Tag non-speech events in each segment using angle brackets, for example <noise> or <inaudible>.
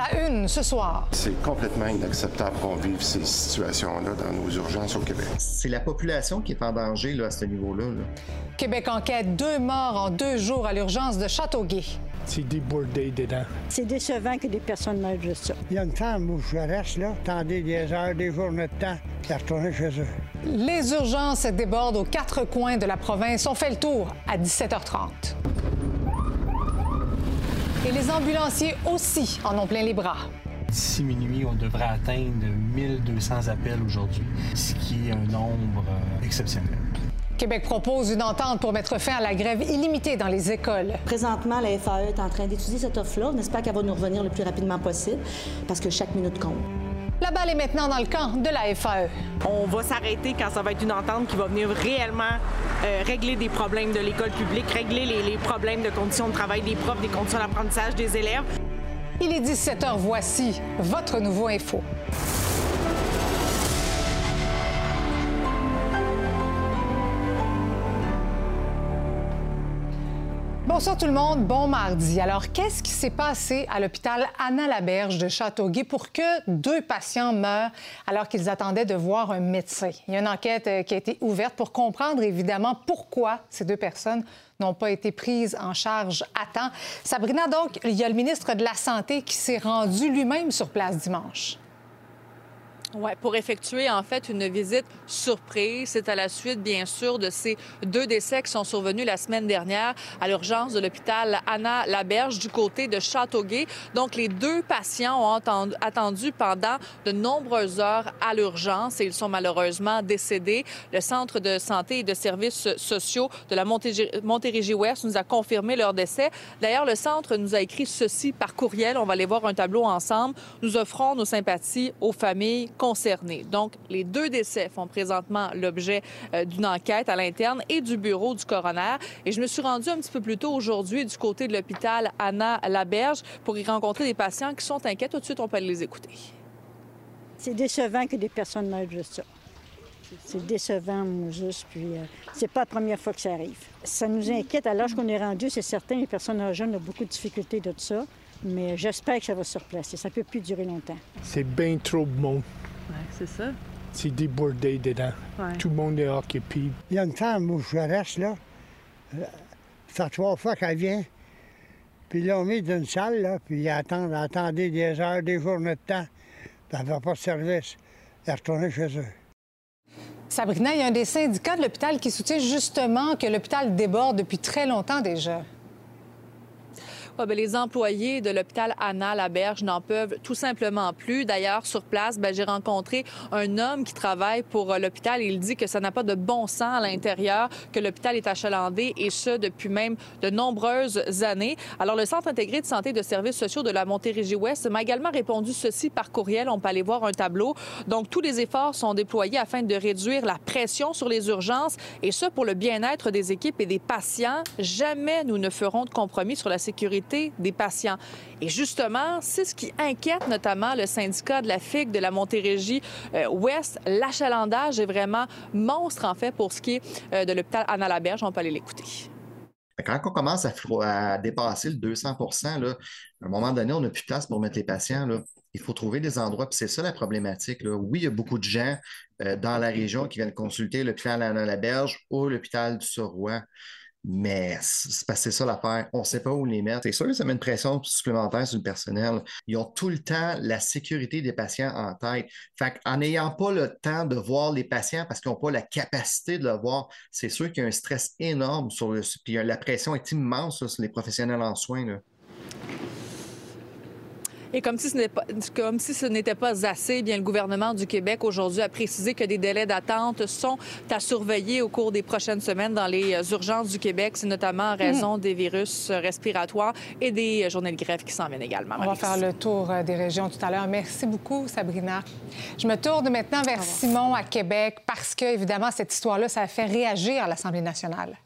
la une ce soir. C'est complètement inacceptable qu'on vive ces situations-là dans nos urgences au Québec. C'est la population qui est en danger là, à ce niveau-là. là. Québec enquête deux morts en deux jours à l'urgence de Châteauguay. C'est débordé dedans. C'est décevant que des personnes meurent de ça. Il y a une femme où je reste, là, attendez des heures, des journées de temps, puis retourner chez eux. Les urgences débordent aux quatre coins de la province. On fait le tour à 17h30. Et les ambulanciers aussi en ont plein les bras. D'ici minuit, on devrait atteindre 1200 appels aujourd'hui, ce qui est un nombre euh, exceptionnel. Québec propose une entente pour mettre fin à la grève illimitée dans les écoles. Présentement, la FAE est en train d'étudier cette offre-là. On espère qu'elle va nous revenir le plus rapidement possible parce que chaque minute compte. La balle est maintenant dans le camp de la. FAE. On va s'arrêter quand ça va être une entente qui va venir réellement euh, régler des problèmes de l'école publique, régler les, les problèmes de conditions de travail des profs, des conditions d'apprentissage des élèves. Il est 17h, voici votre nouveau info. Bonsoir tout le monde, bon mardi. Alors, qu'est-ce qui s'est passé à l'hôpital Anna-Laberge de Châteauguay pour que deux patients meurent alors qu'ils attendaient de voir un médecin? Il y a une enquête euh, qui a été ouverte pour comprendre évidemment pourquoi ces deux personnes n'ont pas été prises en charge à temps. Sabrina, donc, il y a le ministre de la Santé qui s'est rendu lui-même sur place dimanche. Oui, pour effectuer en fait une visite surprise. C'est à la suite, bien sûr, de ces deux décès qui sont survenus la semaine dernière à l'urgence de l'hôpital Anna Laberge du côté de Châteauguay. Donc, les deux patients ont attendu, pendant de nombreuses heures à l'urgence et ils sont malheureusement décédés. Le Centre de santé et de services sociaux de la Montérégie- Montérégie-Ouest nous a confirmé leur décès. D'ailleurs, le centre nous a écrit ceci par courriel. On va aller voir un tableau ensemble. Nous offrons nos sympathies aux familles concernés. Donc, les deux décès font présentement l'objet euh, d'une enquête à l'interne et du bureau du coroner. Et je me suis rendue un petit peu plus tôt aujourd'hui du côté de l'hôpital Anna Laberge pour y rencontrer des patients qui sont inquiets. Tout de suite, on peut aller les écouter. C'est décevant que des personnes meurent de ça. C'est décevant, moi, juste. Puis, euh, c'est pas la première fois que ça arrive. Ça nous inquiète. À l'âge qu'on est rendu, c'est certain, les personnes âgées ont beaucoup de difficultés de ça. Mais j'espère que ça va se replacer. Ça peut plus durer longtemps. C'est bien trop de c'est ça. C'est débordé dedans. Ouais. Tout le monde est occupé. Il y a une femme où je reste, là. euh, Ça fait trois fois qu'elle vient. Puis là, on mis dans une salle, là, puis ils attendent, attendez des heures, des journées de temps. Puis elle n'avait pas de service. Elle est retournée chez eux. Sabrina, il y a un des syndicats de l'hôpital qui soutient justement que l'hôpital déborde depuis très longtemps déjà. Ouais, ben, les employés de l'hôpital Anna Laberge n'en peuvent tout simplement plus. D'ailleurs, sur place, ben, j'ai rencontré un homme qui travaille pour euh, l'hôpital. Il dit que ça n'a pas de bon sens à l'intérieur, que l'hôpital est achalandé et ce depuis même de nombreuses années. Alors, le Centre intégré de santé et de services sociaux de la Montérégie-Ouest m'a également répondu ceci par courriel. On peut aller voir un tableau. Donc, tous les efforts sont déployés afin de réduire la pression sur les urgences et ce pour le bien-être des équipes et des patients. Jamais nous ne ferons de compromis sur la sécurité des patients. Et justement, c'est ce qui inquiète notamment le syndicat de la FIG de la Montérégie euh. L'achalandage est vraiment monstre, en fait, pour ce qui est euh, de l'hôpital Anna Laberge. On peut aller l'écouter. Quand on commence à, à dépasser le 200 là, à un moment donné, on n'a plus de place pour mettre les patients. Il faut trouver des endroits, puis c'est ça la problématique. Oui, il y a beaucoup de gens euh, dans la région qui viennent consulter l'hôpital Anna Laberge ou l'hôpital du Sorois. Mais c'est parce que c'est ça l'affaire. On ne sait pas où les mettre. C'est sûr que ça met une pression supplémentaire sur le personnel. Ils ont tout le temps la sécurité des patients en tête. Fait en n'ayant pas le temps de voir les patients parce qu'ils n'ont pas la capacité de le voir, c'est sûr qu'il y a un stress énorme sur le. Puis la pression est immense sur les professionnels en soins. Et comme si ce n'était pas, comme si ce n'était pas assez, eh bien le gouvernement du Québec aujourd'hui a précisé que des délais d'attente sont à surveiller au cours des prochaines semaines dans les euh, urgences du Québec. C'est notamment en raison des virus respiratoires et des euh, journées de grève qui s'en viennent également. On va faire le tour euh, des régions tout à l'heure. Merci beaucoup, Sabrina. Je me tourne maintenant vers Simon à Québec parce que, évidemment, cette histoire-là, ça a fait réagir à l'Assemblée nationale.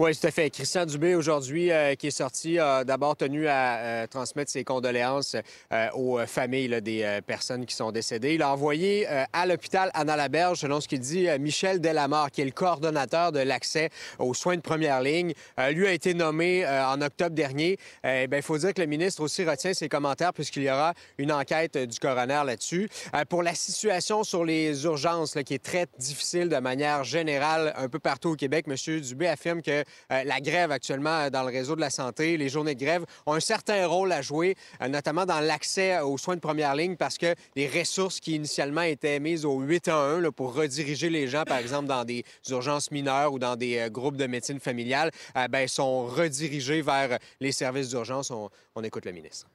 Oui, tout à fait. Christian Dubé, aujourd'hui, euh, qui est sorti, a d'abord tenu à euh, transmettre ses condoléances euh, aux familles des personnes qui sont décédées. Il a envoyé à l'hôpital Anna-Laberge, selon ce qu'il dit, Michel Delamare, qui est le coordonnateur de l'accès aux soins de première ligne. lui a été nommé en octobre dernier. Eh il faut dire que le ministre aussi retient ses commentaires puisqu'il y aura une enquête du coroner là-dessus. pour la situation sur les urgences, qui est très difficile de manière générale un peu partout au Québec, M. Dubé affirme que la grève actuellement dans le réseau de la santé, les journées de grève ont un certain rôle à jouer, euh, notamment dans l'accès aux soins de première ligne, parce que les ressources qui initialement étaient mises au 8 à 1 pour rediriger les gens, par exemple, dans des urgences mineures ou dans des euh, groupes de médecine familiale, ben, sont redirigées vers les services d'urgence. on écoute le ministre.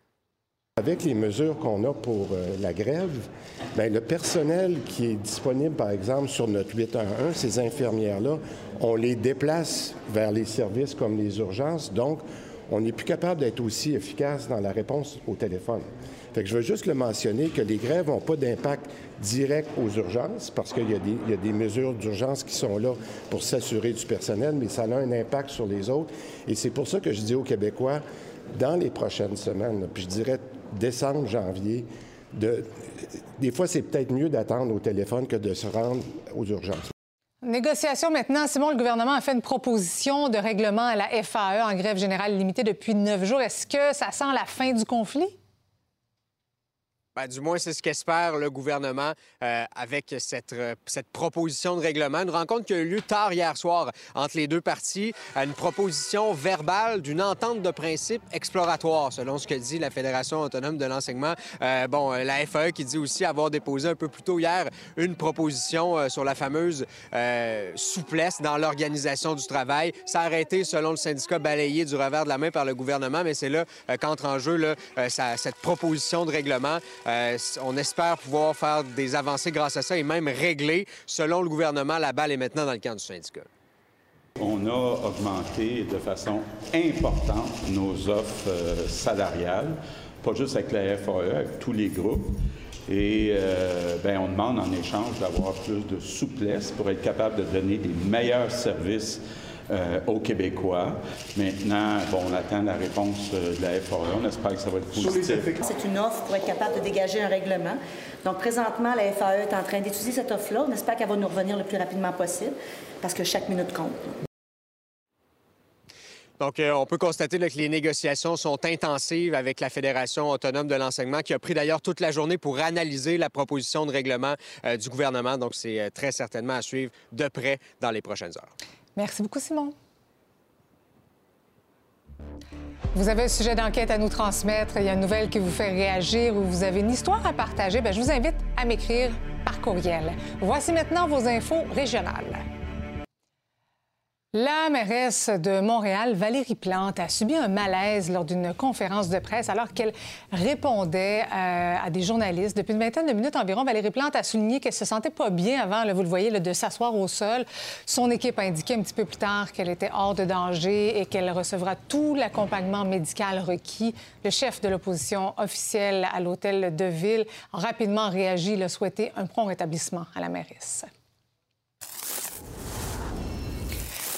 Avec les mesures qu'on a pour euh, la grève, bien, le personnel qui est disponible, par exemple, sur notre 811, ces infirmières-là, on les déplace vers les services comme les urgences. Donc, on n'est plus capable d'être aussi efficace dans la réponse au téléphone. Fait que je veux juste le mentionner que les grèves n'ont pas d'impact direct aux urgences parce qu'il y, y, a des mesures d'urgence qui sont là pour s'assurer du personnel, mais ça a un impact sur les autres. Et c'est pour ça que je dis aux Québécois, dans les prochaines semaines, puis je dirais décembre, janvier, de, des fois, c'est peut-être mieux d'attendre au téléphone que de se rendre aux urgences. Négociation maintenant. Simon, le gouvernement a fait une proposition de règlement à la FAE en grève générale limitée depuis neuf jours. Est-ce que ça sent la fin du conflit? Ben, du moins, c'est ce qu'espère le gouvernement euh, avec cette, euh, cette proposition de règlement. Une rencontre qui a eu lieu tard hier soir entre les deux parties. Une proposition verbale d'une entente de principe exploratoire, selon ce que dit la Fédération autonome de l'enseignement. Euh, bon, la FAE qui dit aussi avoir déposé un peu plus tôt hier une proposition sur la fameuse souplesse dans l'organisation du travail. Ça a arrêté, selon le syndicat, balayé du revers de la main par le gouvernement, mais c'est là qu'entre en jeu là, cette proposition de règlement. Euh, on espère pouvoir faire des avancées grâce à ça et même régler, selon le gouvernement, la balle est maintenant dans le camp du syndicat. On a augmenté de façon importante nos offres euh, salariales, pas juste avec la FAE, avec tous les groupes. Et euh, ben, on demande en échange d'avoir plus de souplesse pour être capable de donner des meilleurs services euh, aux Québécois. Maintenant, bon, on attend la réponse euh, de la FAA. On espère que ça va être positif. C'est une offre pour être capable de dégager un règlement. Donc, présentement, la FAE est en train d'étudier cette offre-là. On espère qu'elle va nous revenir le plus rapidement possible parce que chaque minute compte. Donc, euh, on peut constater que les négociations sont intensives avec la Fédération autonome de l'enseignement, qui a pris d'ailleurs toute la journée pour analyser la proposition de règlement du gouvernement. Donc, c'est très certainement à suivre de près dans les prochaines heures. Merci beaucoup, Simon. Vous avez un sujet d'enquête à nous transmettre, il y a une nouvelle qui vous fait réagir ou vous avez une histoire à partager, bien, je vous invite à m'écrire par courriel. Voici maintenant vos infos régionales. La mairesse de Montréal, Valérie Plante, a subi un malaise lors d'une conférence de presse alors qu'elle répondait euh, à des journalistes. Depuis une vingtaine de minutes environ, Valérie Plante a souligné qu'elle se sentait pas bien avant, vous le voyez, de s'asseoir au sol. Son équipe a indiqué un petit peu plus tard qu'elle était hors de danger et qu'elle recevra tout l'accompagnement médical requis. Le chef de l'opposition officielle à l'hôtel de ville a rapidement réagi, a souhaité un prompt rétablissement à la mairesse.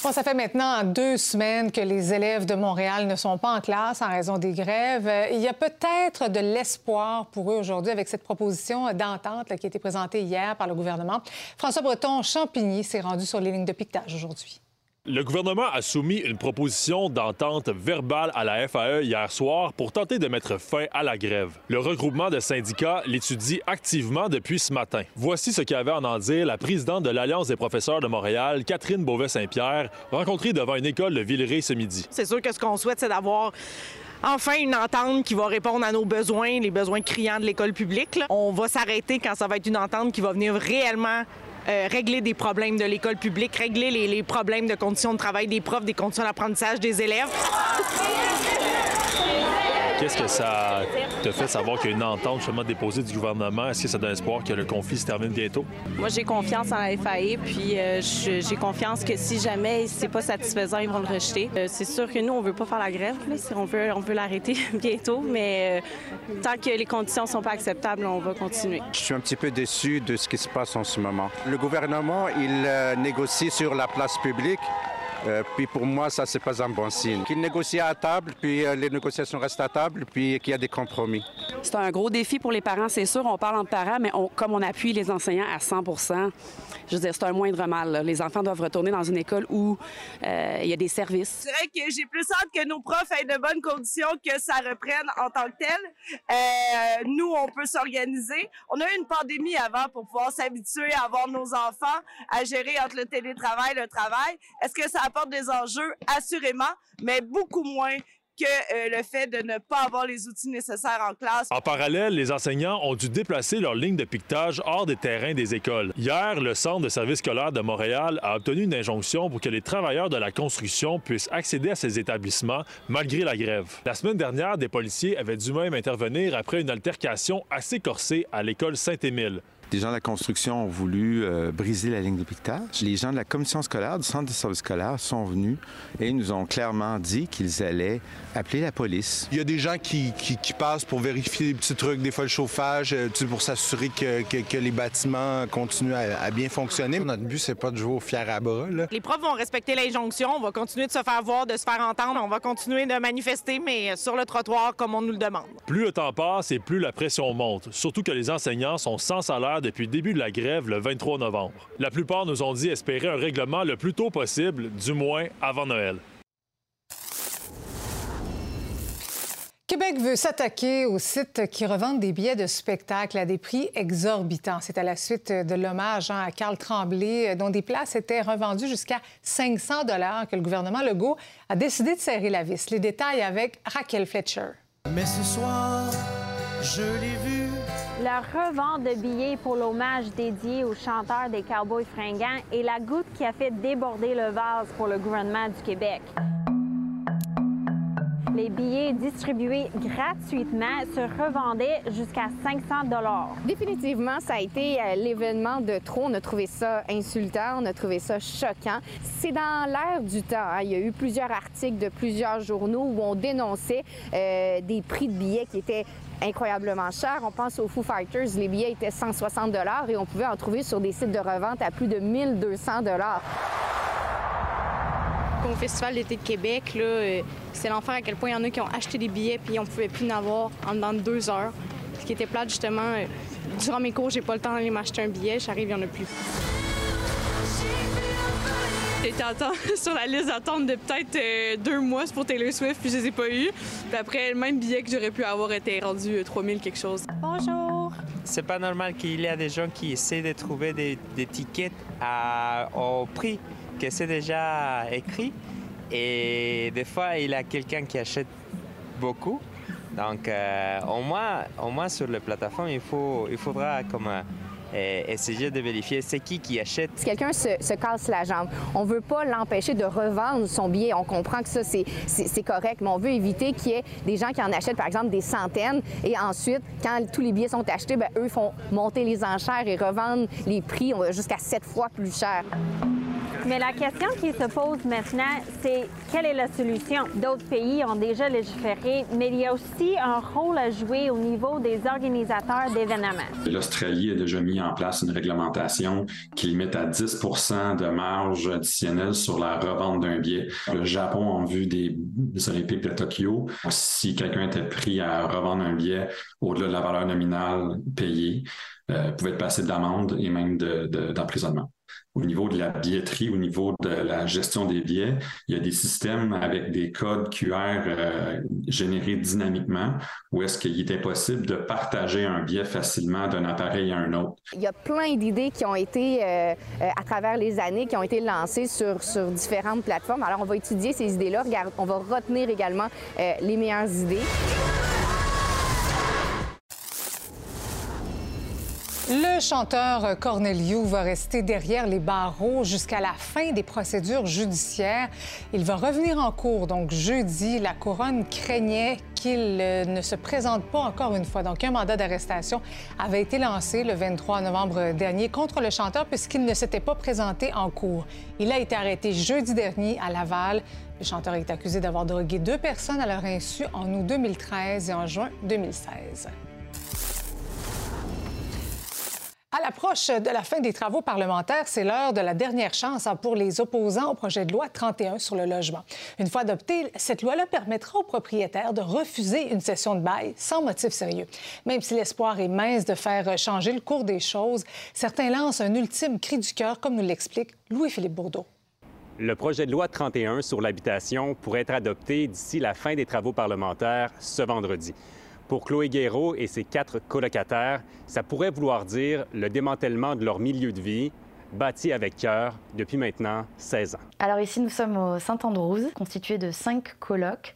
Bon, ça fait maintenant deux semaines que les élèves de Montréal ne sont pas en classe en raison des grèves. Il y a peut-être de l'espoir pour eux aujourd'hui avec cette proposition d'entente qui a été présentée hier par le gouvernement. François Breton Champigny s'est rendu sur les lignes de piquetage aujourd'hui. Le gouvernement a soumis une proposition d'entente verbale à la FAE hier soir pour tenter de mettre fin à la grève. Le regroupement de syndicats l'étudie activement depuis ce matin. Voici ce qu'avait en en dire la présidente de l'Alliance des professeurs de Montréal, Catherine Beauvais-Saint-Pierre, rencontrée devant une école de Villeray ce midi. C'est sûr que ce qu'on souhaite, c'est d'avoir enfin une entente qui va répondre à nos besoins, les besoins criants de l'école publique. On va s'arrêter quand ça va être une entente qui va venir réellement euh, régler des problèmes de l'école publique, régler les, les problèmes de conditions de travail des profs, des conditions d'apprentissage des élèves. Qu'est-ce que ça te fait savoir qu'il y a une entente justement déposée du gouvernement? Est-ce que ça donne espoir que le conflit se termine bientôt? Moi, j'ai confiance en la FAE, puis euh, j'ai confiance que si jamais c'est pas satisfaisant, ils vont le rejeter. Euh, c'est sûr que nous, on veut pas faire la grève, on veut, on veut l'arrêter <laughs> bientôt, mais euh, tant que les conditions sont pas acceptables, on va continuer. Je suis un petit peu déçu de ce qui se passe en ce moment. Le gouvernement, il négocie sur la place publique Euh, puis pour moi, ça, c'est pas un bon signe. Qu'ils négocient à table, puis euh, les négociations restent à table, puis qu'il y a des compromis. C'est un gros défi pour les parents, c'est sûr. On parle entre parents, mais on, comme on appuie les enseignants à 100% je veux dire, c'est un moindre mal. là. Les enfants doivent retourner dans une école où euh, il y a des services. Je dirais que j'ai plus hâte que nos profs aient de bonnes conditions, que ça reprenne en tant que tel. Euh, nous, on peut s'organiser. On a eu une pandémie avant pour pouvoir s'habituer à avoir nos enfants, à gérer entre le télétravail et le travail. Est-ce que ça apporte des enjeux? Assurément, mais beaucoup moins que euh, le fait de ne pas avoir les outils nécessaires en classe. En parallèle, les enseignants ont dû déplacer leur ligne de piquetage hors des terrains des écoles. Hier, le Centre de services scolaires de Montréal a obtenu une injonction pour que les travailleurs de la construction puissent accéder à ces établissements malgré la grève. La semaine dernière, des policiers avaient dû même intervenir après une altercation assez corsée à l'école Saint-Émile. Les gens de la construction ont voulu euh, briser la ligne de piquetage. Les gens de la commission scolaire, du centre de service scolaire, sont venus et nous ont clairement dit qu'ils allaient appeler la police. Il y a des gens qui, qui- qui passent pour vérifier des petits trucs, des fois le chauffage, euh, pour s'assurer que, que- que les bâtiments continuent à, à bien fonctionner. Notre but, c'est pas de jouer au fier à bras. Là. Les profs vont respecter l'injonction, on va continuer de se faire voir, de se faire entendre, on va continuer de manifester, mais sur le trottoir comme on nous le demande. Plus le temps passe et plus la pression monte, surtout que les enseignants sont sans salaire depuis le début de la grève le 23 novembre. La plupart nous ont dit espérer un règlement le plus tôt possible, du moins avant Noël. Québec veut s'attaquer aux sites qui revendent des billets de spectacle à des prix exorbitants. C'est à la suite de l'hommage hein, à Carl Tremblay, dont des places étaient revendues jusqu'à 500 dollars, que le gouvernement Legault a décidé de serrer la vis. Les détails avec Raquel Fletcher. Mais ce soir, je l'ai vu. La revente de billets pour l'hommage dédié aux chanteurs des Cowboys fringants est la goutte qui a fait déborder le vase pour le gouvernement du Québec. Les billets distribués gratuitement se revendaient jusqu'à 500 dollars. Définitivement, ça a été euh, l'événement de trop. On a trouvé ça insultant, on a trouvé ça choquant. C'est dans l'air du temps. hein. Il y a eu plusieurs articles de plusieurs journaux où on dénonçait euh, des prix de billets qui étaient incroyablement chers. On pense aux Foo Fighters, les billets étaient 160 dollars et on pouvait en trouver sur des sites de revente à plus de 1200 dollars. Au Festival d'été de Québec, euh, c'est l'enfer à quel point il y en a qui ont acheté des billets puis on pouvait plus en avoir en dedans de deux heures. Ce qui était plate, justement, euh, durant mes cours, j'ai pas le temps d'aller m'acheter un billet. J'arrive, il y en a plus. J'étais <laughs> sur la liste d'attente de peut-être euh, deux mois pour Taylor Swift, puis je les ai pas eus. Puis après, le même billet que j'aurais pu avoir était rendu euh, 3000 quelque chose. Bonjour. C'est pas normal qu'il y a des gens qui essaient de trouver des, des tickets à- au prix que c'est déjà écrit. Et des fois, il y a quelqu'un qui achète beaucoup. Donc, euh, au, moins, au moins sur la plateforme, il, faut, il faudra comme, euh, essayer de vérifier c'est qui qui achète. Si quelqu'un se, se casse la jambe, on veut pas l'empêcher de revendre son billet. On comprend que ça, c'est- correct, mais on veut éviter qu'il y ait des gens qui en achètent, par exemple, des centaines, et ensuite, quand tous les billets sont achetés, ben, eux font monter les enchères et revendent les prix jusqu'à sept fois plus cher. Mais la question qui se pose maintenant, c'est quelle est la solution? D'autres pays ont déjà légiféré, mais il y a aussi un rôle à jouer au niveau des organisateurs d'événements. L'Australie a déjà mis en place une réglementation qui limite à 10% de marge additionnelle sur la revente d'un billet. Le Japon, en vue des, Olympiques de Tokyo, si quelqu'un était pris à revendre un billet au-delà de la valeur nominale payée, euh, pouvait être passé d'amende et même de- de- d'emprisonnement. Au niveau de la billetterie, au niveau de la gestion des billets, il y a des systèmes avec des codes QR euh, générés dynamiquement où est-ce qu'il est impossible de partager un billet facilement d'un appareil à un autre. Il y a plein d'idées qui ont été, euh, euh, à travers les années, qui ont été lancées sur, différentes plateformes. Alors, on va étudier ces idées-là. On va retenir également les meilleures idées. Le chanteur Corneliu va rester derrière les barreaux jusqu'à la fin des procédures judiciaires. Il va revenir en cours, donc jeudi. La couronne craignait qu'il euh, ne se présente pas encore une fois. Donc, un mandat d'arrestation avait été lancé le 23 novembre dernier contre le chanteur puisqu'il ne s'était pas présenté en cours. Il a été arrêté jeudi dernier à Laval. Le chanteur est accusé d'avoir drogué deux personnes à leur insu en août 2013 et en juin 2016. À l'approche de la fin des travaux parlementaires, c'est l'heure de la dernière chance hein, pour les opposants au projet de loi 31 sur le logement. Une fois adoptée, cette loi-là permettra aux propriétaires de refuser une session de bail sans motif sérieux. Même si l'espoir est mince de faire changer le cours des choses, certains lancent un ultime cri du cœur, comme nous l'explique Louis-Philippe Bourdeau. Le projet de loi 31 sur l'habitation pourrait être adopté d'ici la fin des travaux parlementaires ce vendredi. Pour Chloé Guéraud et ses quatre colocataires, ça pourrait vouloir dire le démantèlement de leur milieu de vie, bâti avec cœur depuis maintenant 16 ans. Alors ici, nous sommes au Saint-Andrews, constitué de cinq colocs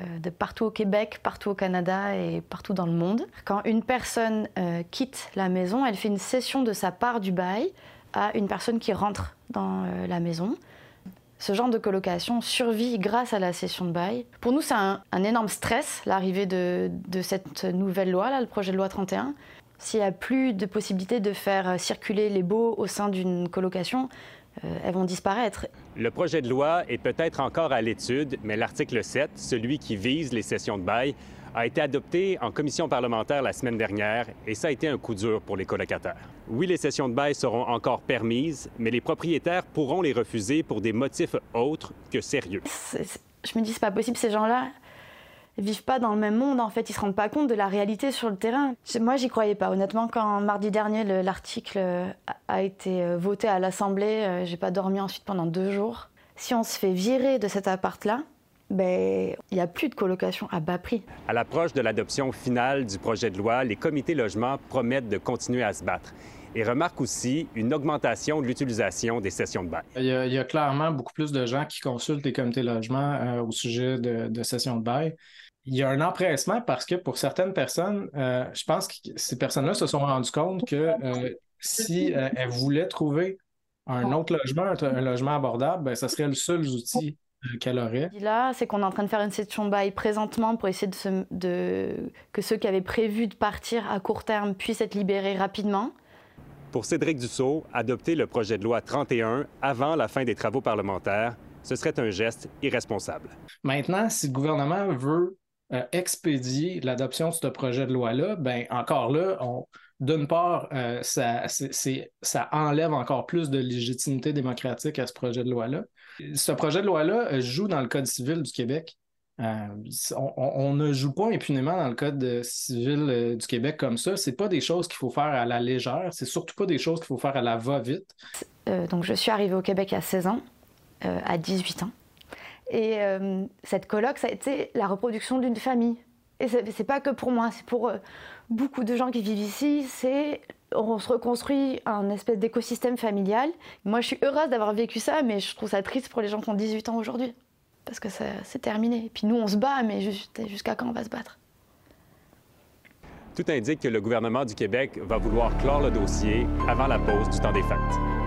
euh, de partout au Québec, partout au Canada et partout dans le monde. Quand une personne euh, quitte la maison, elle fait une cession de sa part du bail à une personne qui rentre dans euh, la maison. Ce genre de colocation survit grâce à la cession de bail. Pour nous, c'est un, énorme stress, l'arrivée de, cette nouvelle loi, là, le projet de loi 31. S'il n'y a plus de possibilité de faire circuler les baux au sein d'une colocation, euh, elles vont disparaître. Le projet de loi est peut-être encore à l'étude, mais l'article 7, celui qui vise les cessions de bail, a été adopté en commission parlementaire la semaine dernière et ça a été un coup dur pour les colocataires. Oui, les sessions de bail seront encore permises, mais les propriétaires pourront les refuser pour des motifs autres que sérieux. Je me dis, c'est pas possible, ces gens-là vivent pas dans le même monde. En fait, ils se rendent pas compte de la réalité sur le terrain. Moi, j'y croyais pas. Honnêtement, quand mardi dernier l'article a été euh, voté à l'Assemblée, euh, j'ai pas dormi ensuite pendant deux jours. Si on se fait virer de cet appart-là, ben, il n'y a plus de colocation à bas prix. À l'approche de l'adoption finale du projet de loi, les comités logements promettent de continuer à se battre et remarquent aussi une augmentation de l'utilisation des sessions de bail. Il y, a, clairement beaucoup plus de gens qui consultent les comités logements euh, au sujet de, sessions de bail. Il y a un empressement parce que pour certaines personnes, euh, je pense que ces personnes-là se sont rendues compte que euh, si elles voulaient trouver un autre logement, un, logement abordable, ben, ça serait le seul outil euh, qu'elle aurait. Là, c'est qu'on est en train de faire une session bail présentement pour essayer de, que ceux qui avaient prévu de partir à court terme puissent être libérés rapidement. Pour Cédric Dussault, adopter le projet de loi 31 avant la fin des travaux parlementaires, ce serait un geste irresponsable. Maintenant, si le gouvernement veut euh, expédier l'adoption de ce projet de loi-là, ben encore là, d'une part, euh, ça, ça enlève encore plus de légitimité démocratique à ce projet de loi-là. Ce projet de loi-là euh, joue dans le Code civil du Québec. Euh, on, ne joue pas impunément dans le Code civil euh, du Québec comme ça. C'est pas des choses qu'il faut faire à la légère. C'est surtout pas des choses qu'il faut faire à la va-vite. donc, je suis arrivée au Québec à 16 ans, à 18 ans. Et cette colloque, ça a été la reproduction d'une famille. Et c'est pas que pour moi, c'est pour beaucoup de gens qui vivent ici. C'est on se reconstruit un espèce d'écosystème familial. Moi, je suis heureuse d'avoir vécu ça, mais je trouve ça triste pour les gens qui ont 18 ans aujourd'hui. Parce que c'est terminé. Puis nous, on se bat, mais jusqu'à quand on va se battre? Tout indique que le gouvernement du Québec va vouloir clore le dossier avant la pause du temps des fêtes.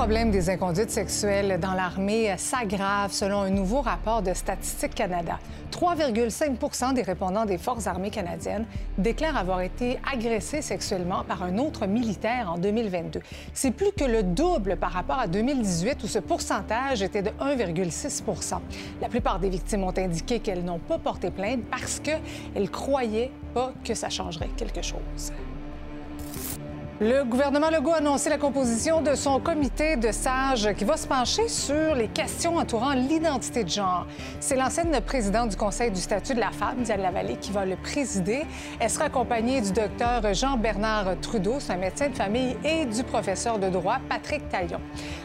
Problème des inconduites sexuelles dans l'armée s'aggrave selon un nouveau rapport de Statistique Canada. 3,5% des répondants des Forces armées canadiennes déclarent avoir été agressés sexuellement par un autre militaire en 2022. C'est plus que le double par rapport à 2018 où ce pourcentage était de 1,6% La plupart des victimes ont indiqué qu'elles n'ont pas porté plainte parce qu'elles croyaient pas que ça changerait quelque chose. Le gouvernement Legault a annoncé la composition de son comité de sages qui va se pencher sur les questions entourant l'identité de genre. C'est l'ancienne présidente du Conseil du statut de la femme, Diane Lavallée, qui va le présider. Elle sera accompagnée du docteur Jean-Bernard Trudeau, c'est un médecin de famille, et du professeur de droit Patrick Taillon.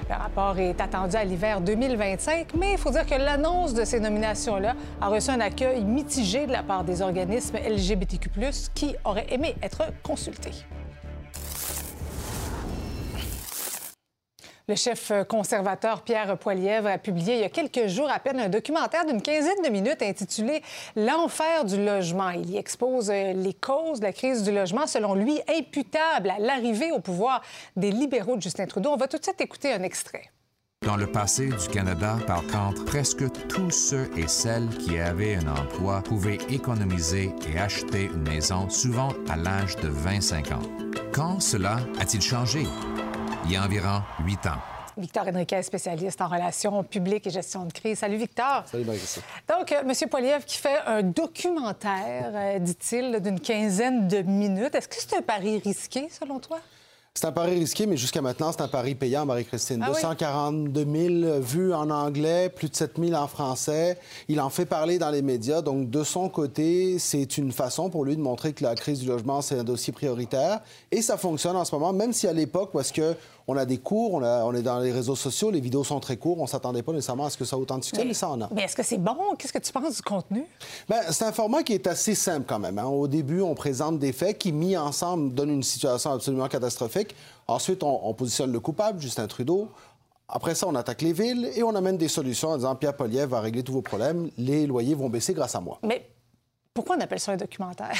Le rapport est attendu à l'hiver 2025, mais il faut dire que l'annonce de ces nominations-là a reçu un accueil mitigé de la part des organismes LGBTQ+, qui auraient aimé être consultés. Le chef conservateur Pierre Poilievre a publié il y a quelques jours à peine un documentaire d'une quinzaine de minutes intitulé L'enfer du logement. Il y expose euh, les causes de la crise du logement, selon lui, imputables à l'arrivée au pouvoir des libéraux de Justin Trudeau. On va tout de suite écouter un extrait. Dans le passé du Canada, par contre, presque tous ceux et celles qui avaient un emploi pouvaient économiser et acheter une maison, souvent à l'âge de 25 ans. Quand cela a-t-il changé? Il y a environ huit ans. Victor Henriquet, spécialiste en relations publiques et gestion de crise. Salut, Victor. Salut, marie Donc, euh, M. Poiliev qui fait un documentaire, euh, dit-il, d'une quinzaine de minutes. Est-ce que c'est un pari risqué, selon toi? C'est un pari risqué, mais jusqu'à maintenant, c'est un pari payant, Marie-Christine. 242 000 vues en anglais, plus de 7 000 en français. Il en fait parler dans les médias. Donc, de son côté, c'est une façon pour lui de montrer que la crise du logement, c'est un dossier prioritaire. Et ça fonctionne en ce moment, même si à l'époque, parce que on a des cours, on, est dans les réseaux sociaux, les vidéos sont très courtes, on s'attendait pas nécessairement à ce que ça ait autant de succès, mais, ça en a. Mais est-ce que c'est bon? Qu'est-ce que tu penses du contenu? Bien, c'est un format qui est assez simple quand même. Hein. Au début, on présente des faits qui, mis ensemble, donnent une situation absolument catastrophique. Ensuite, on, positionne le coupable, Justin Trudeau. Après ça, on attaque les villes et on amène des solutions en disant Pierre Poliev va régler tous vos problèmes, les loyers vont baisser grâce à moi. Mais pourquoi on appelle ça un documentaire?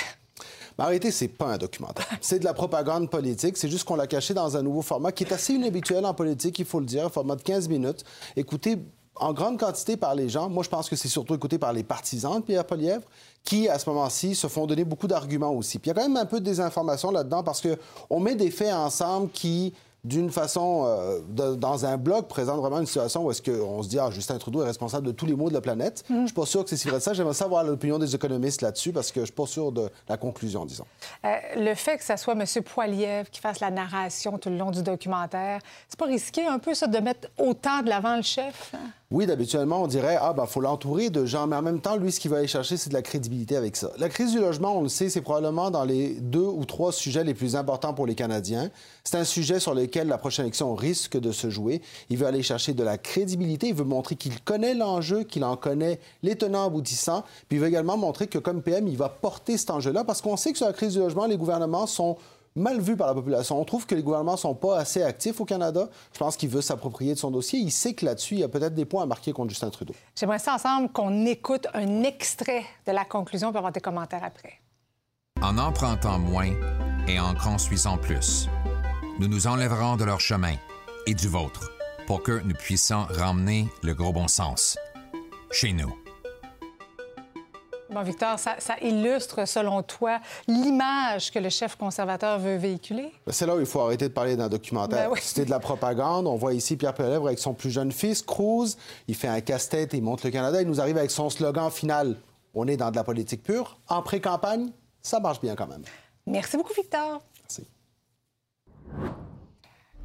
Mais réalité, c'est pas un documentaire. <laughs> C'est de la propagande politique. C'est juste qu'on l'a caché dans un nouveau format qui est assez inhabituel en politique, il faut le dire, un format de 15 minutes. Écoutez en grande quantité par les gens. Moi, je pense que c'est surtout écouté par les partisans de Pierre Polièvre, qui, à ce moment-ci, se font donner beaucoup d'arguments aussi. Puis il y a quand même un peu de désinformation là-dedans parce qu'on met des faits ensemble qui d'une façon, euh, dans un blog, présente vraiment une situation où est-ce qu'on se dit, ah, Justin Trudeau est responsable de tous les maux de la planète. Mm. Je suis pas sûr que c'est si vrai de ça. J'aimerais savoir l'opinion des économistes là-dessus parce que je suis pas sûr de la conclusion, disons. Euh, le fait que ce soit M. Poiliev qui fasse la narration tout le long du documentaire, c'est pas risqué un peu, ça, de mettre autant de l'avant le chef? Hein? Oui, d'habituellement, on dirait, ah, ben, faut l'entourer de gens, mais en même temps, lui, ce qu'il va aller chercher, c'est de la crédibilité avec ça. La crise du logement, on le sait, c'est probablement dans les deux ou trois sujets les plus importants pour les Canadiens. C'est un sujet sur lequel la prochaine élection risque de se jouer. Il veut aller chercher de la crédibilité, il veut montrer qu'il connaît l'enjeu, qu'il en connaît les tenants aboutissants, puis il veut également montrer que comme PM, il va porter cet enjeu-là, parce qu'on sait que sur la crise du logement, les gouvernements sont mal vu par la population. On trouve que les gouvernements ne sont pas assez actifs au Canada. Je pense qu'il veut s'approprier de son dossier. Il sait que là-dessus, il y a peut-être des points à marquer contre Justin Trudeau. J'aimerais ça ensemble qu'on écoute un extrait de la conclusion pour avoir des commentaires après. En empruntant moins et en construisant plus, nous nous enlèverons de leur chemin et du vôtre pour que nous puissions ramener le gros bon sens chez nous. Bon, Victor, ça, illustre, selon toi, l'image que le chef conservateur veut véhiculer? Ben, c'est là où il faut arrêter de parler d'un documentaire. Ben C'était de la propagande. On voit ici Pierre Pelèvre avec son plus jeune fils, Cruz. Il fait un casse-tête et il monte le Canada. Il nous arrive avec son slogan final. On est dans de la politique pure. En pré-campagne, ça marche bien quand même. Merci beaucoup, Victor. Merci.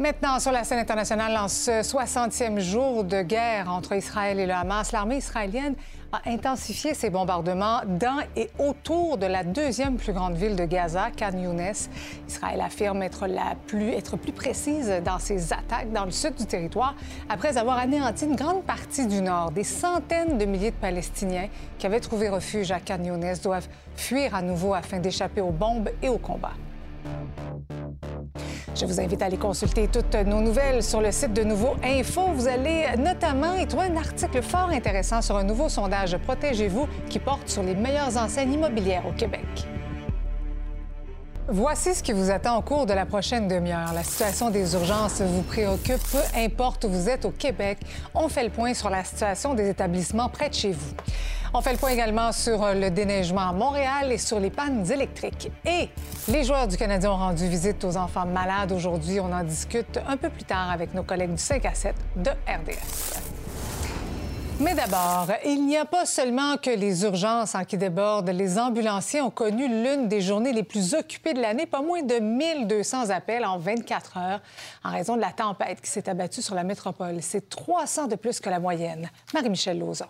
Maintenant, sur la scène internationale, en ce 60e jour de guerre entre Israël et le Hamas, l'armée israélienne a intensifié ses bombardements dans et autour de la deuxième plus grande ville de Gaza, Khan Younes. Israël affirme être, la plus, être plus précise dans ses attaques dans le sud du territoire après avoir anéanti une grande partie du nord. Des centaines de milliers de Palestiniens qui avaient trouvé refuge à Khan Younes doivent fuir à nouveau afin d'échapper aux bombes et aux combats. Je vous invite à aller consulter toutes nos nouvelles sur le site de Nouveau Info. Vous allez notamment y trouver un article fort intéressant sur un nouveau sondage Protégez-vous qui porte sur les meilleures enseignes immobilières au Québec. Voici ce qui vous attend au cours de la prochaine demi-heure. La situation des urgences vous préoccupe, peu importe où vous êtes au Québec. On fait le point sur la situation des établissements près de chez vous. On fait le point également sur euh, le déneigement à Montréal et sur les pannes électriques. Et les joueurs du Canadien ont rendu visite aux enfants malades aujourd'hui. On en discute un peu plus tard avec nos collègues du 5 à 7 de RDS. Mais d'abord, il n'y a pas seulement que les urgences en qui débordent. Les ambulanciers ont connu l'une des journées les plus occupées de l'année, pas moins de 1200 appels en 24 heures en raison de la tempête qui s'est abattue sur la métropole. C'est 300 de plus que la moyenne. Marie-Michel Lauzon.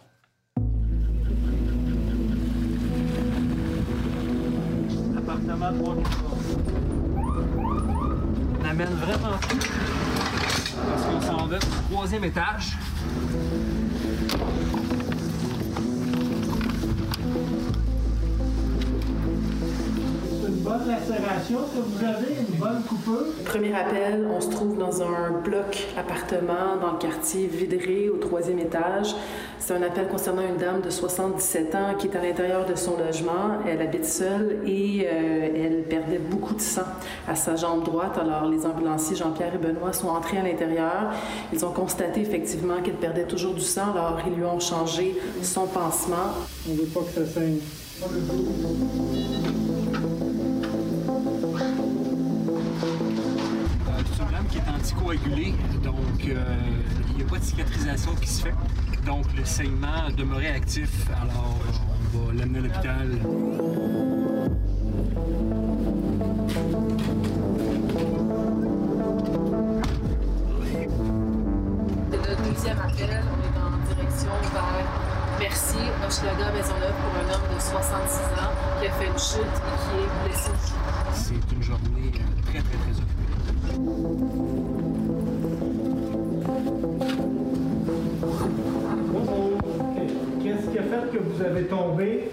On amène vraiment tout parce qu'on s'en va au troisième étage. Bonne lacération que vous avez, une bonne coupure. Premier appel, on se trouve dans un bloc appartement dans le quartier Vidré au troisième étage. C'est un appel concernant une dame de 77 ans qui est à l'intérieur de son logement. Elle habite seule et euh, elle perdait beaucoup de sang à sa jambe droite. Alors les ambulanciers Jean-Pierre et Benoît sont entrés à l'intérieur. Ils ont constaté effectivement qu'elle perdait toujours du sang. Alors ils lui ont changé son pansement. On ne veut pas que ça saigne. Anticoagulé. Donc, euh, de cicatrisation qui se fait. Donc, le saignement demeurait actif. Alors, on va l'amener à l'hôpital. C'est notre deuxième appel. On est en direction vers Merci, Hochelaga Maisonneuve pour un homme de 66 ans qui a fait une chute et qui est blessé. C'est une journée euh, très, très, très occupée. Qu'est-ce qui a fait que vous avez tombé?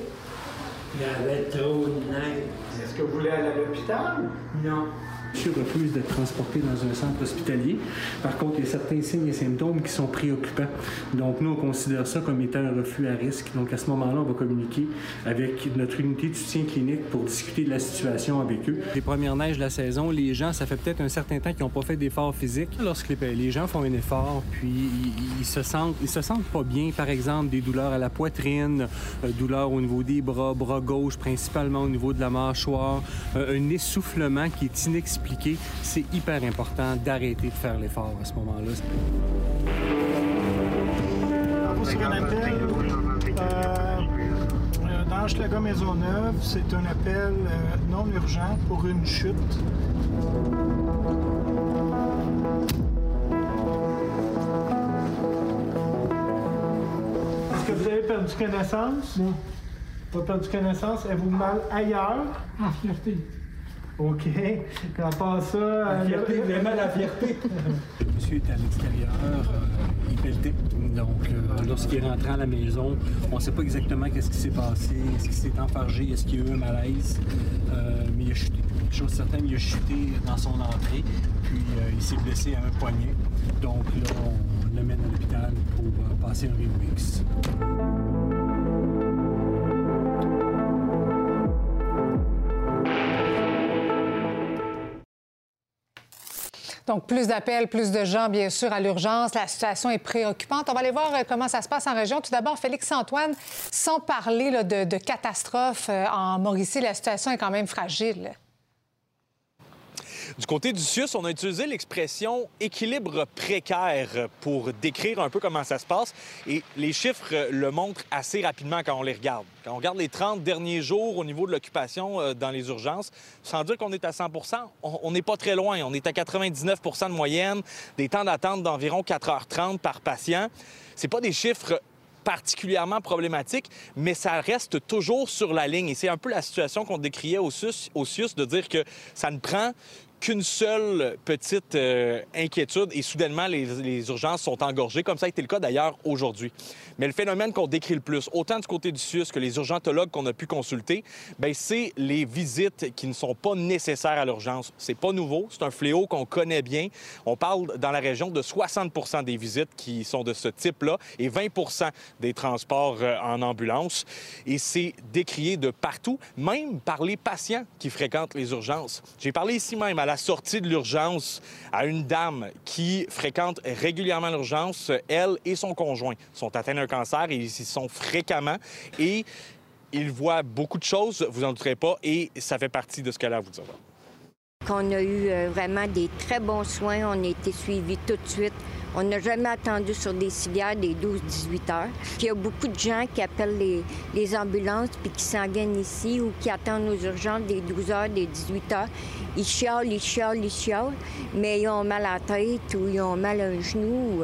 Il y avait trop de neige. Est-ce que vous voulez aller à l'hôpital? Non. Refuse d'être transporté dans un centre hospitalier. Par contre, il y a certains signes et symptômes qui sont préoccupants. Donc, nous, on considère ça comme étant un refus à risque. Donc, à ce moment-là, on va communiquer avec notre unité de soutien clinique pour discuter de la situation avec eux. Les premières neiges de la saison, les gens, ça fait peut-être un certain temps qu'ils n'ont pas fait d'efforts physiques. Lorsque les, les gens font un effort, puis ils, ils se sentent, ils se sentent pas bien, par exemple, des douleurs à la poitrine, euh, douleurs au niveau des bras, bras gauche, principalement au niveau de la mâchoire, euh, un essoufflement qui est c'est hyper important d'arrêter de faire l'effort à ce moment-là. Sur un appel euh, euh, dans Maisonneuve. C'est un appel euh, non urgent pour une chute. Est-ce que vous avez perdu connaissance? Non. Pas perdu connaissance? Avez-vous mal ailleurs? En fierté. OK. À part ça... La fierté, vraiment la <laughs> fierté. Monsieur était à l'extérieur, euh, il pelletait. Donc, euh, lorsqu'il est rentré à la maison, on ne sait pas exactement qu'est-ce qui s'est passé, est-ce qu'il s'est enfargé, est-ce qu'il y a eu un malaise, euh, mais il a chuté. Chose certaine, il a chuté dans son entrée, puis euh, il s'est blessé à un poignet. Donc là, on l'amène à l'hôpital pour euh, passer un Revix. Donc, plus d'appels, plus de gens, bien sûr, à l'urgence. La situation est préoccupante. On va aller voir euh, comment ça se passe en région. Tout d'abord, Félix-Antoine, sans parler de, de catastrophe euh, en Mauricie, la situation est quand même fragile. Du côté du CIUS, on a utilisé l'expression équilibre précaire pour décrire un peu comment ça se passe. Et les chiffres le montrent assez rapidement quand on les regarde. Quand on regarde les 30 derniers jours au niveau de l'occupation euh, dans les urgences, sans dire qu'on est à 100% on n'est pas très loin. On est à 99% de moyenne, des temps d'attente d'environ 4h30 par patient. C'est pas des chiffres particulièrement problématiques, mais ça reste toujours sur la ligne. Et c'est un peu la situation qu'on décriait au CIUS, au CIUS, de dire que ça ne prend qu'une seule petite euh, inquiétude et soudainement les, urgences sont engorgées, comme ça a été le cas d'ailleurs aujourd'hui. Mais le phénomène qu'on décrit le plus, autant du côté du CIUS que les urgentologues qu'on a pu consulter, ben c'est les visites qui ne sont pas nécessaires à l'urgence. C'est pas nouveau, c'est un fléau qu'on connaît bien. On parle dans la région de 60% des visites qui sont de ce type-là et 20% des transports euh, en ambulance. Et c'est décrié de partout, même par les patients qui fréquentent les urgences. J'ai parlé ici même à la sortie de l'urgence à une dame qui fréquente régulièrement l'urgence. Elle et son conjoint sont atteints d'un cancer et ils y sont fréquemment. Et ils voient beaucoup de choses, vous en douterez pas, et ça fait partie de ce qu'elle a à vous dire. On a eu euh, vraiment des très bons soins. On a été suivis tout de suite. On n'a jamais attendu sur des civières des 12-18 heures. Il y a beaucoup de gens qui appellent les, ambulances puis qui s'en viennent ici ou qui attendent nos urgences des 12 heures, des 18 heures. Ils chialent, ils chialent, ils chialent, mais ils ont mal à la tête ou ils ont mal à un genou.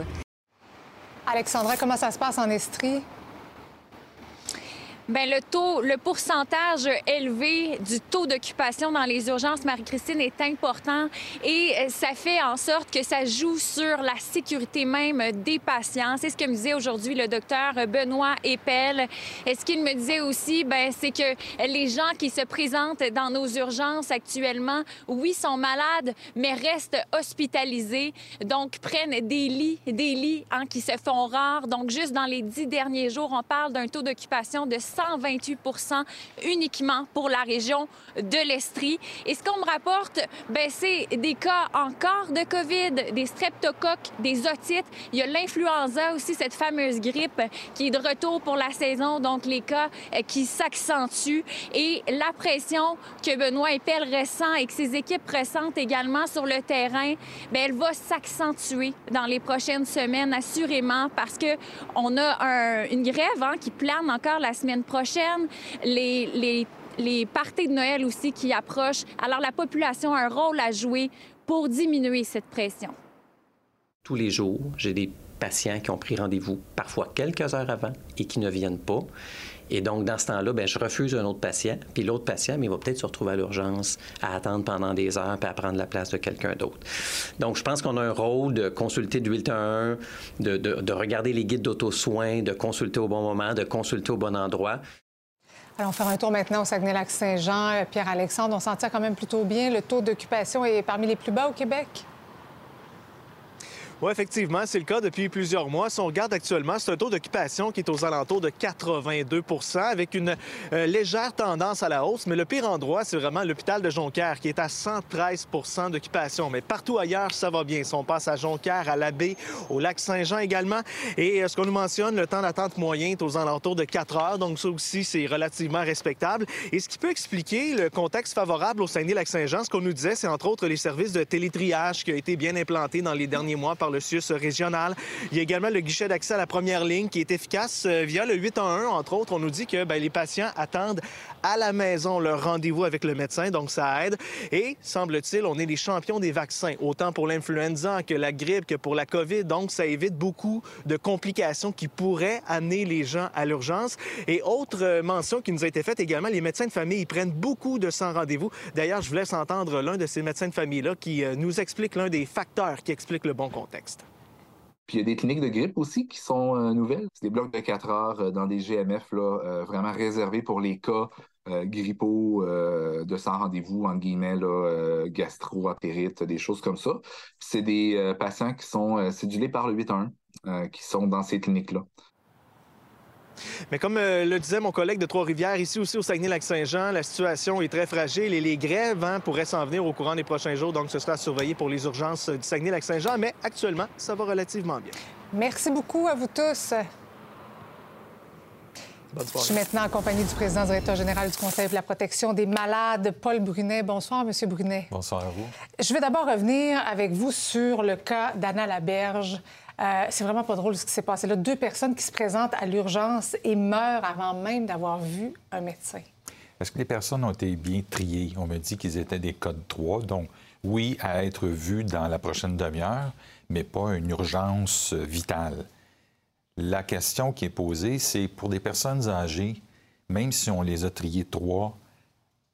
Alexandra, comment ça se passe en Estrie? Bien, le taux, le pourcentage élevé du taux d'occupation dans les urgences, Marie-Christine, est important et ça fait en sorte que ça joue sur la sécurité même des patients. C'est ce que me disait aujourd'hui le docteur Benoît Epel. Et ce qu'il me disait aussi, ben, c'est que les gens qui se présentent dans nos urgences actuellement, oui, sont malades, mais restent hospitalisés, donc prennent des lits, des lits hein, qui se font rares. Donc, juste dans les dix derniers jours, on parle d'un taux d'occupation de 100 128 uniquement pour la région de l'Estrie. Et ce qu'on me rapporte, ben, c'est des cas encore de COVID, des streptocoques, des otites. Il y a l'influenza aussi, cette fameuse grippe qui est de retour pour la saison, donc les cas euh, qui s'accentuent. Et la pression que Benoît Epel ressent et que ses équipes ressentent également sur le terrain, bien, elle va s'accentuer dans les prochaines semaines, assurément, parce que on a un, une grève hein, qui plane encore la semaine prochaine. Les, les les parties de Noël aussi qui approchent. Alors la population a un rôle à jouer pour diminuer cette pression. Tous les jours, j'ai des patients qui ont pris rendez-vous parfois quelques heures avant et qui ne viennent pas. Et donc, dans ce temps-là, ben, je refuse un autre patient. Puis l'autre patient, mais il va peut-être se retrouver à l'urgence, à attendre pendant des heures, puis à prendre la place de quelqu'un d'autre. Donc, je pense qu'on a un rôle de consulter du 811, de, de, de regarder les guides d'auto-soins, de consulter au bon moment, de consulter au bon endroit. Allons faire un tour maintenant au Saguenay-Lac-Saint-Jean. Pierre-Alexandre, on s'en tient quand même plutôt bien. Le taux d'occupation est parmi les plus bas au Québec. Oui, effectivement, c'est le cas depuis plusieurs mois. Si on regarde actuellement, c'est un taux d'occupation qui est aux alentours de 82% avec une euh, légère tendance à la hausse. Mais le pire endroit, c'est vraiment l'hôpital de Jonquière qui est à 113% d'occupation. Mais partout ailleurs, ça va bien. Si on passe à Jonquière, à l'Abbé, au lac Saint-Jean également. Et euh, ce qu'on nous mentionne, le temps d'attente moyen est aux alentours de 4 heures. Donc ça aussi, c'est relativement respectable. Et ce qui peut expliquer le contexte favorable au Saguenay-Lac-Saint-Jean, ce qu'on nous disait, c'est entre autres les services de télétriage qui ont été bien implantés dans les derniers mois par le CIUS régional. Il y a également le guichet d'accès à la première ligne qui est efficace euh, via le 811. Entre autres, on nous dit que ben, les patients attendent à la maison leur rendez-vous avec le médecin, donc ça aide. Et, semble-t-il, on est les champions des vaccins, autant pour l'influenza que la grippe, que pour la COVID. Donc, ça évite beaucoup de complications qui pourraient amener les gens à l'urgence. Et autre euh, mention qui nous a été faite également, les médecins de famille, ils prennent beaucoup de sans rendez-vous. D'ailleurs, je vous laisse entendre l'un de ces médecins de famille-là qui euh, nous explique l'un des facteurs qui expliquent le bon contexte. Puis il y a des cliniques de grippe aussi qui sont euh, nouvelles. C'est des blocs de 4 heures euh, dans des GMF là, euh, vraiment réservés pour les cas grippaux de sans rendez-vous, en guillemets, là, gastro, apérite, des choses comme ça. C'est des patients qui sont cédulés par le 811 qui sont dans ces cliniques-là. Mais comme euh, le disait mon collègue de Trois-Rivières, ici aussi au Saguenay-Lac-Saint-Jean, la situation est très fragile et les grèves hein, pourraient s'en venir au courant des prochains jours. Donc, ce sera à surveiller pour les urgences du Saguenay-Lac-Saint-Jean. Mais actuellement, ça va relativement bien. Merci beaucoup à vous tous. Je suis maintenant en compagnie du président directeur général du Conseil de la protection des malades, Paul Brunet. Bonsoir, Monsieur Brunet. Bonsoir à vous. Je vais d'abord revenir avec vous sur le cas d'Anna Laberge. Euh, c'est vraiment pas drôle ce qui s'est passé là. Deux personnes qui se présentent à l'urgence et meurent avant même d'avoir vu un médecin. Est-ce que les personnes ont été bien triées? On me dit qu'ils étaient des codes 3, donc oui, à être vus dans la prochaine demi-heure, mais pas une urgence vitale. La question qui est posée, c'est pour des personnes âgées, même si on les a triées trois,